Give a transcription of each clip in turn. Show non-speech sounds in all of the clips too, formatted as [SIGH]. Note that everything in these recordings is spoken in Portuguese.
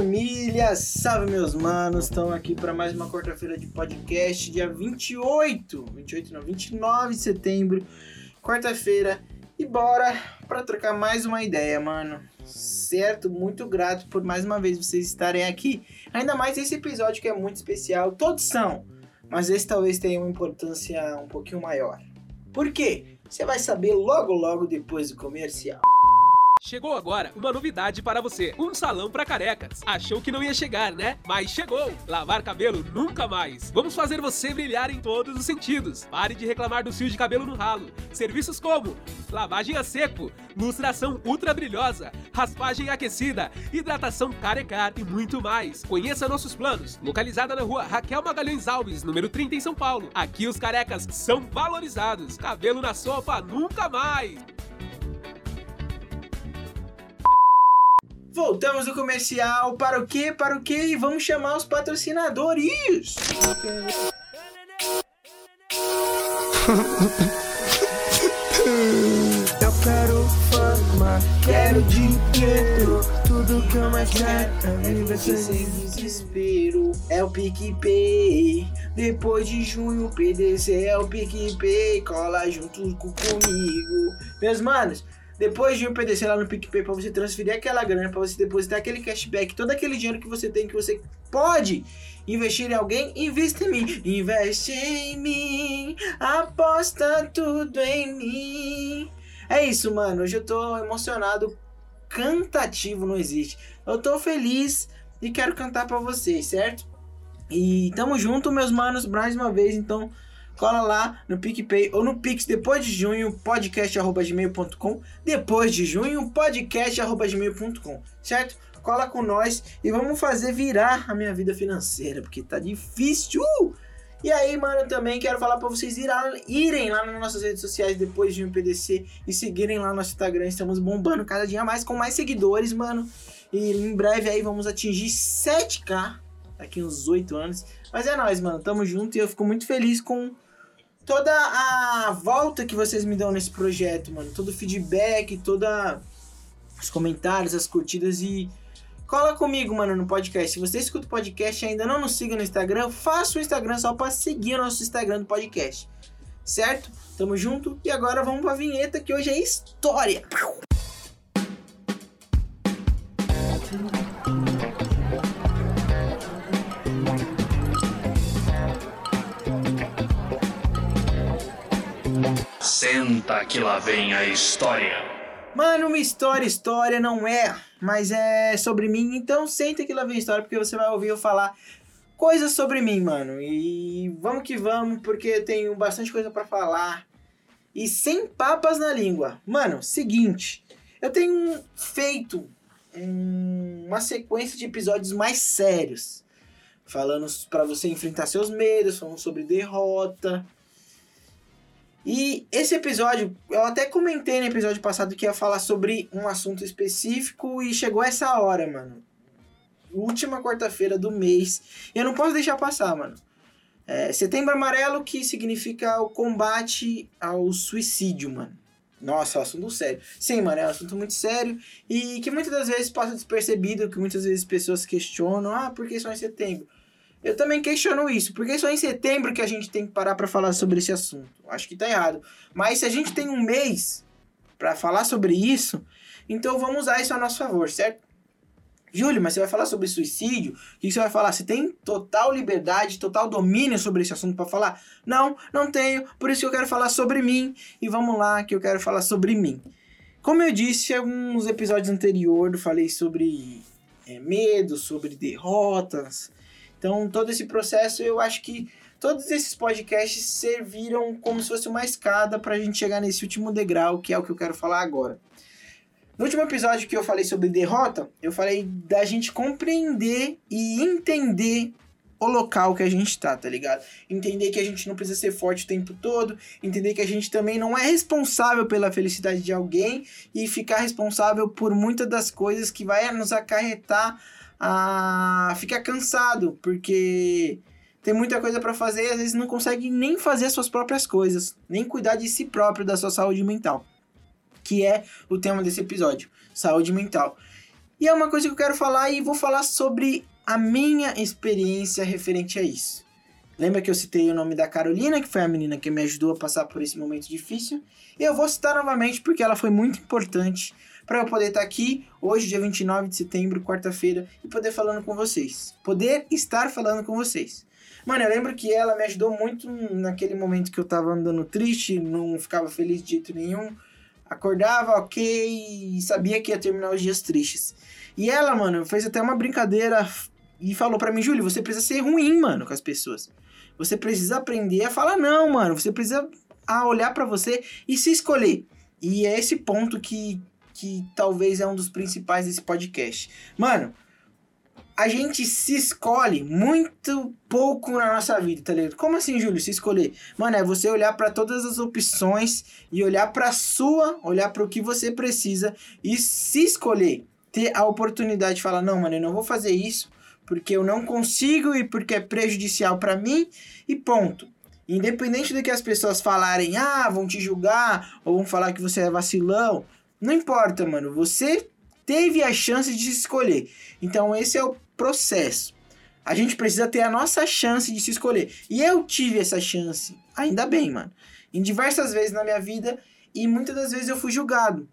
família, salve meus manos, estão aqui para mais uma quarta-feira de podcast, dia 28, 28 não, 29 de setembro, quarta-feira, e bora para trocar mais uma ideia, mano. Certo? Muito grato por mais uma vez vocês estarem aqui. Ainda mais esse episódio que é muito especial, todos são, mas esse talvez tenha uma importância um pouquinho maior. Por quê? Você vai saber logo logo depois do comercial. Chegou agora uma novidade para você: um salão para carecas. Achou que não ia chegar, né? Mas chegou! Lavar cabelo nunca mais. Vamos fazer você brilhar em todos os sentidos. Pare de reclamar do fio de cabelo no ralo. Serviços como lavagem a seco, lustração ultra brilhosa, raspagem aquecida, hidratação carecar e muito mais. Conheça nossos planos. Localizada na rua Raquel Magalhães Alves, número 30 em São Paulo. Aqui os carecas são valorizados. Cabelo na sopa nunca mais. Voltamos do comercial para o quê? Para o quê? E vamos chamar os patrocinadores. [LAUGHS] Eu quero fama, quero dinheiro. Tudo que eu mais quero é viver Sem desespero é o PicPay. Depois de junho, o PDC é o PicPay. Cola junto com comigo. Meus manos, depois de um PDC lá no PicPay pra você transferir aquela grana, pra você depositar aquele cashback, todo aquele dinheiro que você tem, que você pode investir em alguém, invista em mim. Investe em mim, aposta tudo em mim. É isso, mano. Hoje eu tô emocionado. Cantativo não existe. Eu tô feliz e quero cantar pra vocês, certo? E tamo junto, meus manos, mais uma vez. Então, cola lá no PicPay ou no Pix depois de junho, podcast.gmail.com. Depois de junho, podcast.gmail.com, certo? Cola com nós e vamos fazer virar a minha vida financeira, porque tá difícil. E aí, mano, eu também quero falar pra vocês irem lá nas nossas redes sociais depois de um PDC e seguirem lá no nosso Instagram. Estamos bombando cada dia mais com mais seguidores, mano. E em breve aí vamos atingir 7k daqui uns 8 anos. Mas é nóis, mano. Tamo junto e eu fico muito feliz com toda a volta que vocês me dão nesse projeto, mano. Todo o feedback, toda os comentários, as curtidas e cola comigo, mano, no podcast. Se você escuta o podcast e ainda não nos siga no Instagram, faça o Instagram só pra seguir o nosso Instagram do podcast. Certo? Tamo junto e agora vamos pra vinheta que hoje é história. Senta que lá vem a história. Mano, uma história, história não é, mas é sobre mim, então senta que lá vem a história, porque você vai ouvir eu falar coisas sobre mim, mano. E vamos que vamos, porque eu tenho bastante coisa pra falar. E sem papas na língua. Mano, seguinte, eu tenho feito um- uma sequência de episódios mais sérios. Falando pra você enfrentar seus medos, falando sobre derrota. E esse episódio, eu até comentei no episódio passado que ia falar sobre um assunto específico e chegou essa hora, mano. Última quarta-feira do mês. E eu não posso deixar passar, mano. É, setembro Amarelo, que significa o combate ao suicídio, mano. Nossa, é um assunto sério. Sim, mano, é um assunto muito sério e que muitas das vezes passa despercebido, que muitas vezes pessoas questionam, ah, por que só em setembro? Eu também questiono isso, porque só em setembro que a gente tem que parar pra falar sobre esse assunto. Acho que tá errado. Mas se a gente tem um mês pra falar sobre isso, então vamos usar isso a nosso favor, certo? Júlio, mas você vai falar sobre suicídio? O que você vai falar? Você tem total liberdade, total domínio sobre esse assunto pra falar? Não, não tenho. Por isso que eu quero falar sobre mim. E vamos lá, que eu quero falar sobre mim. Como eu disse alguns episódios anteriores, eu falei sobre é, medo, sobre derrotas. Então, todo esse processo, eu acho que todos esses podcasts serviram como se fosse uma escada pra gente chegar nesse último degrau, que é o que eu quero falar agora. No último episódio que eu falei sobre derrota, eu falei da gente compreender e entender o local que a gente tá, tá ligado? Entender que a gente não precisa ser forte o tempo todo, entender que a gente também não é responsável pela felicidade de alguém e ficar responsável por muitas das coisas que vai nos acarretar a ficar cansado, porque tem muita coisa para fazer e às vezes não consegue nem fazer as suas próprias coisas, nem cuidar de si próprio, da sua saúde mental, que é o tema desse episódio, saúde mental. E é uma coisa que eu quero falar e vou falar sobre a minha experiência referente a isso. Lembra que eu citei o nome da Carolina, que foi a menina que me ajudou a passar por esse momento difícil? Eu vou citar novamente porque ela foi muito importante para eu poder estar aqui hoje, dia 29 de setembro, quarta-feira, e poder falando com vocês. Poder estar falando com vocês. Mano, eu lembro que ela me ajudou muito naquele momento que eu tava andando triste, não ficava feliz de jeito nenhum. Acordava, ok, e sabia que ia terminar os dias tristes. E ela, mano, fez até uma brincadeira e falou para mim, Júlio, você precisa ser ruim, mano, com as pessoas. Você precisa aprender a falar não, mano. Você precisa a olhar para você e se escolher. E é esse ponto que, que talvez é um dos principais desse podcast. Mano, a gente se escolhe muito pouco na nossa vida, tá ligado? Como assim, Júlio, se escolher? Mano, é você olhar para todas as opções e olhar para sua, olhar para o que você precisa e se escolher. Ter a oportunidade de falar: "Não, mano, eu não vou fazer isso porque eu não consigo e porque é prejudicial para mim e ponto. Independente do que as pessoas falarem, ah, vão te julgar ou vão falar que você é vacilão, não importa, mano. Você teve a chance de escolher. Então esse é o processo. A gente precisa ter a nossa chance de se escolher. E eu tive essa chance, ainda bem, mano. Em diversas vezes na minha vida e muitas das vezes eu fui julgado.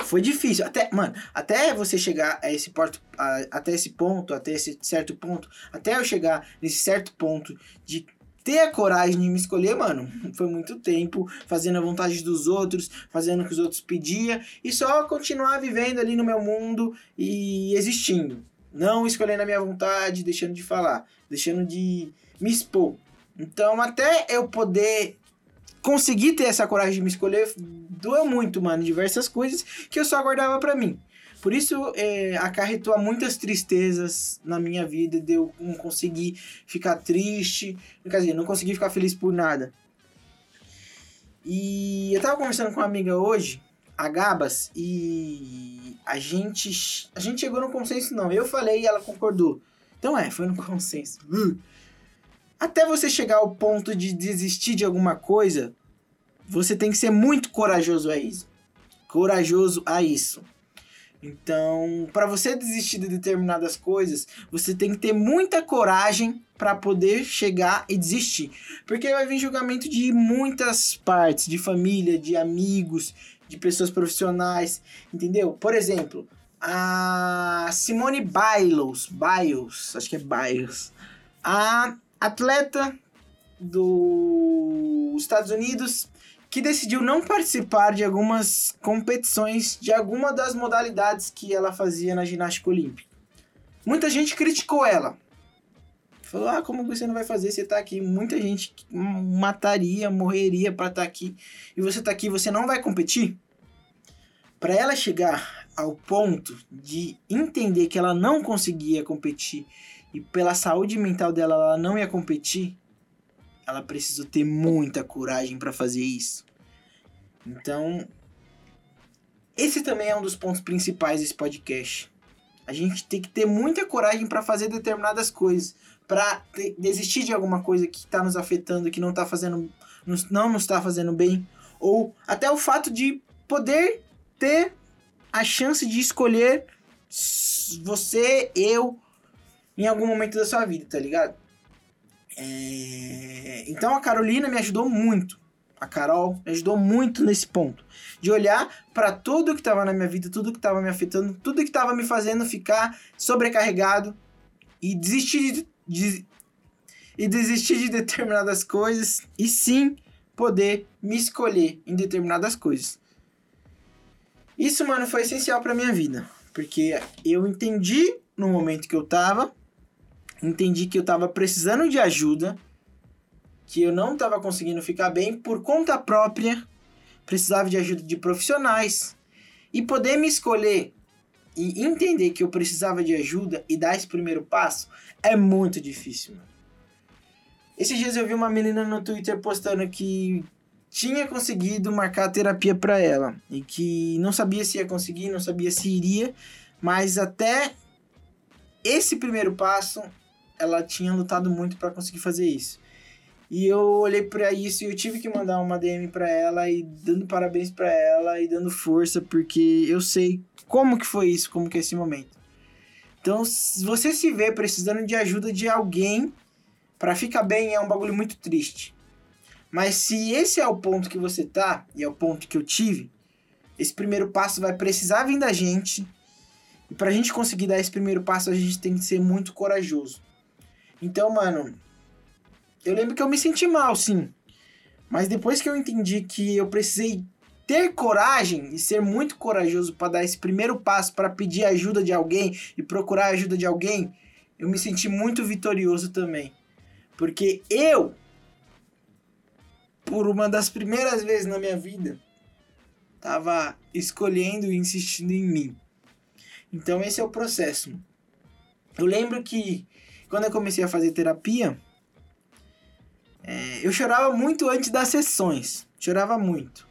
Foi difícil, até, mano, até você chegar a esse ponto, a, até esse ponto, até esse certo ponto, até eu chegar nesse certo ponto de ter a coragem de me escolher, mano, foi muito tempo fazendo a vontade dos outros, fazendo o que os outros pediam e só continuar vivendo ali no meu mundo e existindo. Não escolhendo a minha vontade, deixando de falar, deixando de me expor. Então, até eu poder conseguir ter essa coragem de me escolher doeu muito, mano. Diversas coisas que eu só aguardava para mim. Por isso, é, acarretou muitas tristezas na minha vida, de eu não conseguir ficar triste, quer dizer, não conseguir ficar feliz por nada. E eu tava conversando com uma amiga hoje, a Gabas, e a gente, a gente chegou no consenso, não. Eu falei e ela concordou. Então é, foi no [LAUGHS] consenso. Até você chegar ao ponto de desistir de alguma coisa, você tem que ser muito corajoso a isso. Corajoso a isso. Então, para você desistir de determinadas coisas, você tem que ter muita coragem para poder chegar e desistir. Porque vai vir julgamento de muitas partes, de família, de amigos, de pessoas profissionais, entendeu? Por exemplo, a Simone Biles, Biles, acho que é Biles. A atleta dos Estados Unidos que decidiu não participar de algumas competições de alguma das modalidades que ela fazia na ginástica olímpica. Muita gente criticou ela. Falou: "Ah, como você não vai fazer? Você tá aqui, muita gente mataria, morreria para estar tá aqui, e você tá aqui, você não vai competir?" Para ela chegar ao ponto de entender que ela não conseguia competir e pela saúde mental dela ela não ia competir, ela precisou ter muita coragem para fazer isso. Então, esse também é um dos pontos principais desse podcast. A gente tem que ter muita coragem para fazer determinadas coisas, para desistir de alguma coisa que está nos afetando, que não tá fazendo não nos está fazendo bem, ou até o fato de poder ter a chance de escolher você, eu em algum momento da sua vida, tá ligado? É... Então a Carolina me ajudou muito. A Carol me ajudou muito nesse ponto. De olhar para tudo que estava na minha vida, tudo que estava me afetando, tudo que estava me fazendo ficar sobrecarregado e desistir de, de, e desistir de determinadas coisas e sim poder me escolher em determinadas coisas. Isso, mano, foi essencial para minha vida, porque eu entendi no momento que eu tava entendi que eu estava precisando de ajuda, que eu não estava conseguindo ficar bem por conta própria, precisava de ajuda de profissionais e poder me escolher e entender que eu precisava de ajuda e dar esse primeiro passo é muito difícil, mano. Esses dias eu vi uma menina no Twitter postando que tinha conseguido marcar terapia para ela e que não sabia se ia conseguir, não sabia se iria, mas até esse primeiro passo, ela tinha lutado muito pra conseguir fazer isso. E eu olhei pra isso e eu tive que mandar uma DM pra ela e dando parabéns pra ela e dando força, porque eu sei como que foi isso, como que é esse momento. Então, se você se vê precisando de ajuda de alguém pra ficar bem, é um bagulho muito triste. Mas se esse é o ponto que você tá, e é o ponto que eu tive, esse primeiro passo vai precisar vir da gente. E pra gente conseguir dar esse primeiro passo, a gente tem que ser muito corajoso. Então, mano, eu lembro que eu me senti mal, sim. Mas depois que eu entendi que eu precisei ter coragem e ser muito corajoso para dar esse primeiro passo para pedir ajuda de alguém e procurar ajuda de alguém, eu me senti muito vitorioso também. Porque eu, por uma das primeiras vezes na minha vida, tava escolhendo e insistindo em mim. Então esse é o processo. Eu lembro que quando eu comecei a fazer terapia, é, eu chorava muito antes das sessões. Chorava muito.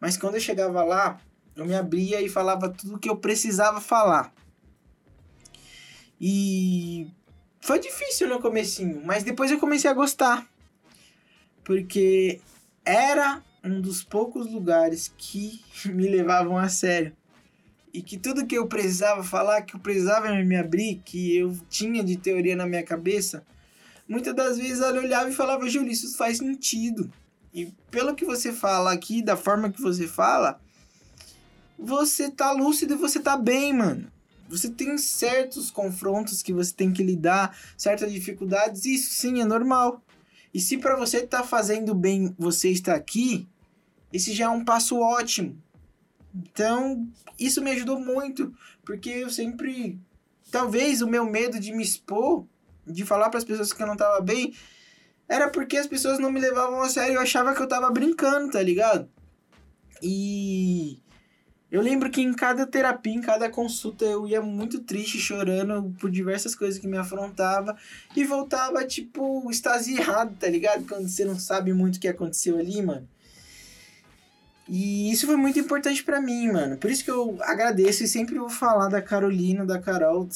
Mas quando eu chegava lá, eu me abria e falava tudo o que eu precisava falar. E foi difícil no comecinho, mas depois eu comecei a gostar. Porque era um dos poucos lugares que [LAUGHS] me levavam a sério. E que tudo que eu precisava falar, que eu precisava me abrir, que eu tinha de teoria na minha cabeça, muitas das vezes ela olhava e falava, Júlio, isso faz sentido. E pelo que você fala aqui, da forma que você fala, você tá lúcido e você tá bem, mano. Você tem certos confrontos que você tem que lidar, certas dificuldades, isso sim é normal. E se para você tá fazendo bem, você está aqui, esse já é um passo ótimo. Então, isso me ajudou muito, porque eu sempre talvez o meu medo de me expor, de falar para as pessoas que eu não tava bem, era porque as pessoas não me levavam a sério, eu achava que eu tava brincando, tá ligado? E eu lembro que em cada terapia, em cada consulta, eu ia muito triste, chorando por diversas coisas que me afrontava e voltava, tipo, extasiado, tá ligado? Quando você não sabe muito o que aconteceu ali, mano. E isso foi muito importante para mim, mano. Por isso que eu agradeço e sempre vou falar da Carolina, da Carol,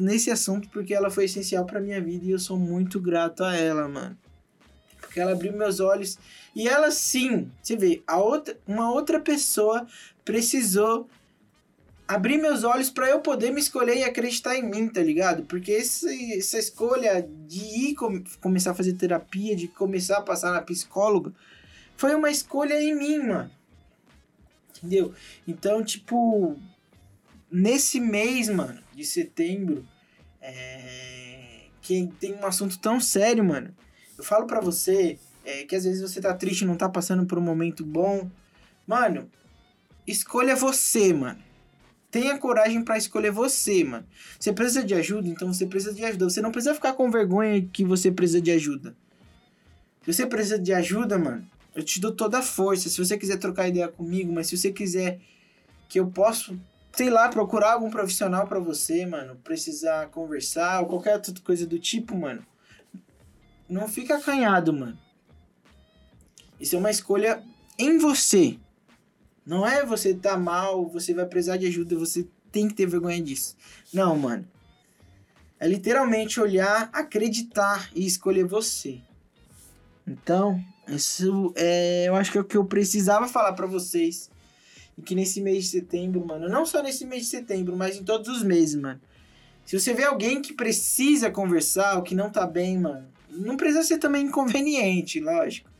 nesse assunto, porque ela foi essencial pra minha vida e eu sou muito grato a ela, mano. Porque ela abriu meus olhos. E ela sim, você vê, a outra, uma outra pessoa precisou abrir meus olhos para eu poder me escolher e acreditar em mim, tá ligado? Porque esse, essa escolha de ir com, começar a fazer terapia, de começar a passar na psicóloga, foi uma escolha em mim, mano. Entendeu? Então, tipo, nesse mês, mano, de setembro, é, que tem um assunto tão sério, mano. Eu falo pra você é, que às vezes você tá triste, não tá passando por um momento bom. Mano, escolha você, mano. Tenha coragem para escolher você, mano. Você precisa de ajuda, então você precisa de ajuda. Você não precisa ficar com vergonha que você precisa de ajuda. Se você precisa de ajuda, mano, eu te dou toda a força. Se você quiser trocar ideia comigo, mas se você quiser que eu possa, sei lá, procurar algum profissional para você, mano, precisar conversar ou qualquer outra coisa do tipo, mano, não fica acanhado, mano. Isso é uma escolha em você. Não é você tá mal, você vai precisar de ajuda, você tem que ter vergonha disso. Não, mano. É literalmente olhar, acreditar e escolher você. Então, isso é, eu acho que é o que eu precisava falar para vocês. E que nesse mês de setembro, mano, não só nesse mês de setembro, mas em todos os meses, mano. Se você vê alguém que precisa conversar, ou que não tá bem, mano, não precisa ser também inconveniente, lógico.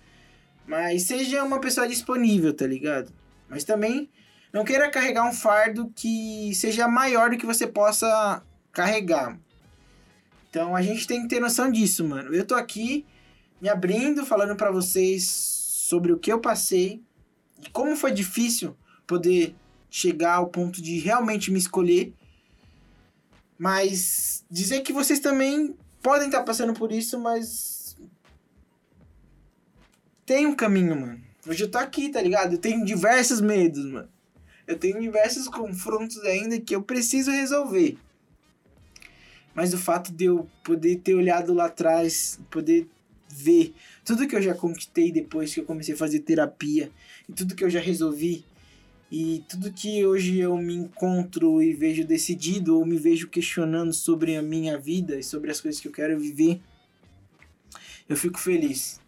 Mas seja uma pessoa disponível, tá ligado? Mas também não queira carregar um fardo que seja maior do que você possa carregar. Então a gente tem que ter noção disso, mano. Eu tô aqui me abrindo, falando para vocês sobre o que eu passei e como foi difícil poder chegar ao ponto de realmente me escolher. Mas dizer que vocês também podem estar passando por isso, mas tem um caminho, mano. Hoje eu tô aqui, tá ligado? Eu tenho diversos medos, mano. Eu tenho diversos confrontos ainda que eu preciso resolver. Mas o fato de eu poder ter olhado lá atrás, poder ver tudo que eu já conquistei depois que eu comecei a fazer terapia e tudo que eu já resolvi E tudo que hoje eu me encontro e vejo decidido, ou me vejo questionando sobre a minha vida e sobre as coisas que eu quero viver, eu fico feliz.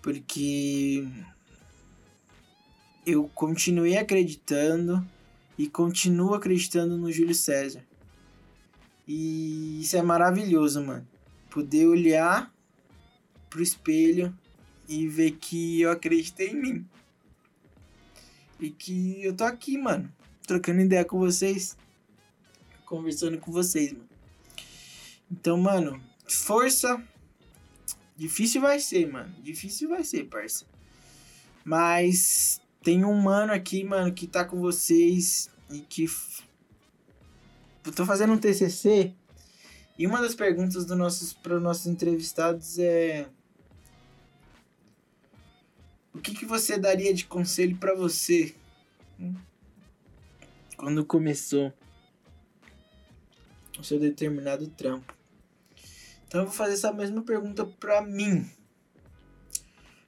Porque eu continuei acreditando e continuo acreditando no Júlio César. E isso é maravilhoso, mano. Poder olhar pro espelho e ver que eu acreditei em mim. E que eu tô aqui, mano, trocando ideia com vocês, conversando com vocês, mano. Então, mano, força. Difícil vai ser, mano. Difícil vai ser, parça. Mas tem um mano aqui, mano, que tá com vocês e que. Eu tô fazendo um TCC e uma das perguntas do nossos, para os nossos entrevistados é. O que, que você daria de conselho para você quando começou o seu determinado trampo? Então eu vou fazer essa mesma pergunta para mim.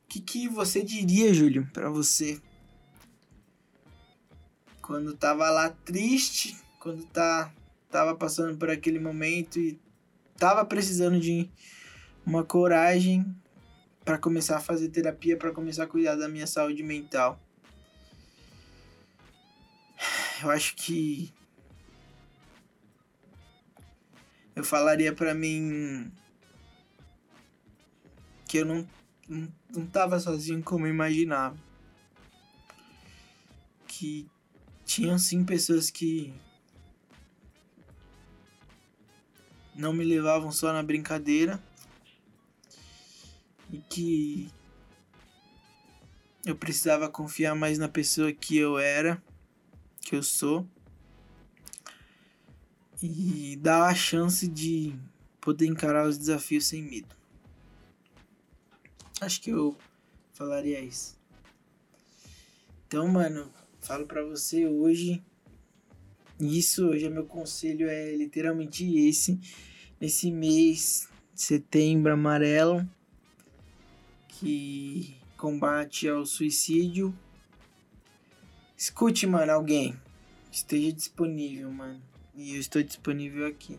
O que, que você diria, Júlio, para você quando tava lá triste, quando tá tava passando por aquele momento e tava precisando de uma coragem para começar a fazer terapia, para começar a cuidar da minha saúde mental. Eu acho que eu falaria para mim que eu não, não, não tava sozinho como eu imaginava. Que tinham sim pessoas que não me levavam só na brincadeira e que eu precisava confiar mais na pessoa que eu era, que eu sou, e dar a chance de poder encarar os desafios sem medo. Acho que eu falaria isso. Então, mano, falo para você hoje. Isso hoje é meu conselho é literalmente esse. Nesse mês, setembro amarelo, que combate ao suicídio. Escute, mano, alguém. Esteja disponível, mano. E eu estou disponível aqui.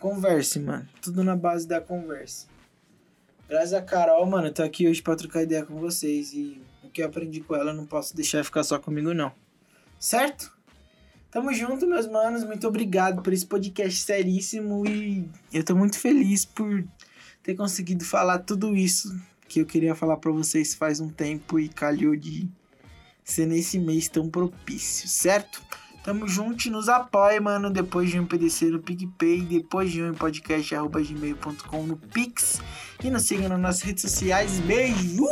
Converse, mano. Tudo na base da conversa. Graças a Carol, mano, eu tô aqui hoje pra trocar ideia com vocês. E o que eu aprendi com ela, não posso deixar ficar só comigo, não. Certo? Tamo junto, meus manos. Muito obrigado por esse podcast seríssimo. E eu tô muito feliz por ter conseguido falar tudo isso que eu queria falar para vocês faz um tempo e calhou de ser nesse mês tão propício, certo? Tamo junto nos apoie, mano. Depois de um PDC no PicPay, depois de um podcast, arroba gmail.com no Pix. E nos siga nas nossas redes sociais. Beijo!